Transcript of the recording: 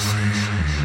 Spaces.